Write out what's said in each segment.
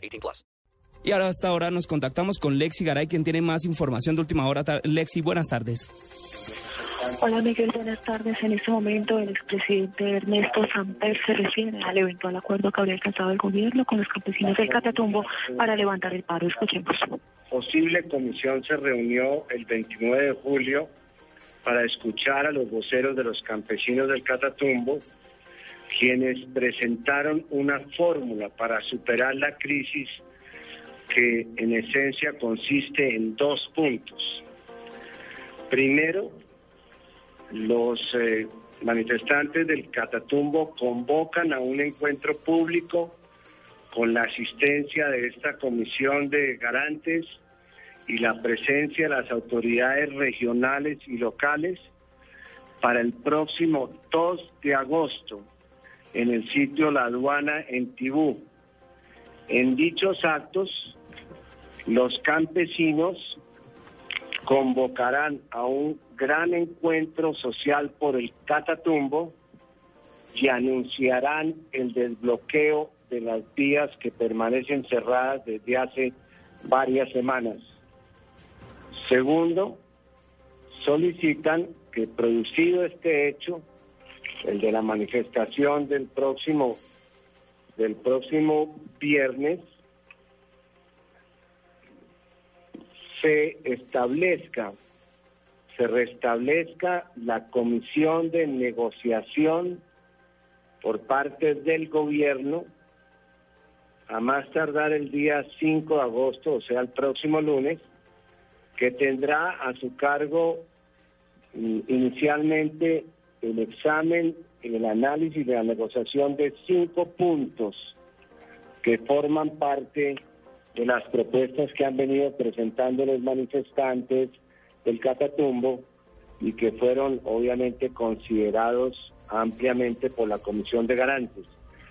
18 plus. Y ahora hasta ahora nos contactamos con Lexi Garay, quien tiene más información de última hora. Lexi, buenas tardes. Hola Miguel, buenas tardes. En este momento el expresidente Ernesto Samper se refiere al eventual acuerdo que habría alcanzado el gobierno con los campesinos del Catatumbo para levantar el paro. Escuchemos. posible comisión se reunió el 29 de julio para escuchar a los voceros de los campesinos del Catatumbo, quienes presentaron una fórmula para superar la crisis que en esencia consiste en dos puntos. Primero, los eh, manifestantes del Catatumbo convocan a un encuentro público con la asistencia de esta comisión de garantes y la presencia de las autoridades regionales y locales para el próximo 2 de agosto en el sitio La Aduana en Tibú. En dichos actos, los campesinos convocarán a un gran encuentro social por el Catatumbo y anunciarán el desbloqueo de las vías que permanecen cerradas desde hace varias semanas. Segundo, solicitan que producido este hecho, el de la manifestación del próximo del próximo viernes, se establezca, se restablezca la comisión de negociación por parte del gobierno a más tardar el día 5 de agosto, o sea, el próximo lunes, que tendrá a su cargo mm, inicialmente el examen, el análisis de la negociación de cinco puntos que forman parte de las propuestas que han venido presentando los manifestantes del Catatumbo y que fueron obviamente considerados ampliamente por la Comisión de Garantes.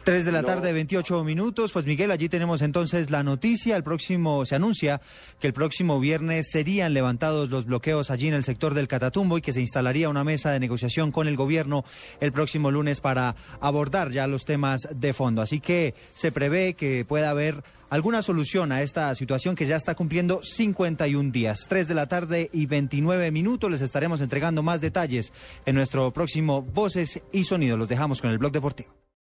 3 de la No. tarde, 28 minutos. Pues Miguel, allí tenemos entonces la noticia. El próximo, se anuncia que el próximo viernes serían levantados los bloqueos allí en el sector del Catatumbo y que se instalaría una mesa de negociación con el gobierno el próximo lunes para abordar ya los temas de fondo. Así que se prevé que pueda haber alguna solución a esta situación que ya está cumpliendo 51 días. 3 de la tarde y 29 minutos. Les estaremos entregando más detalles en nuestro próximo Voces y Sonidos. Los dejamos con el blog deportivo.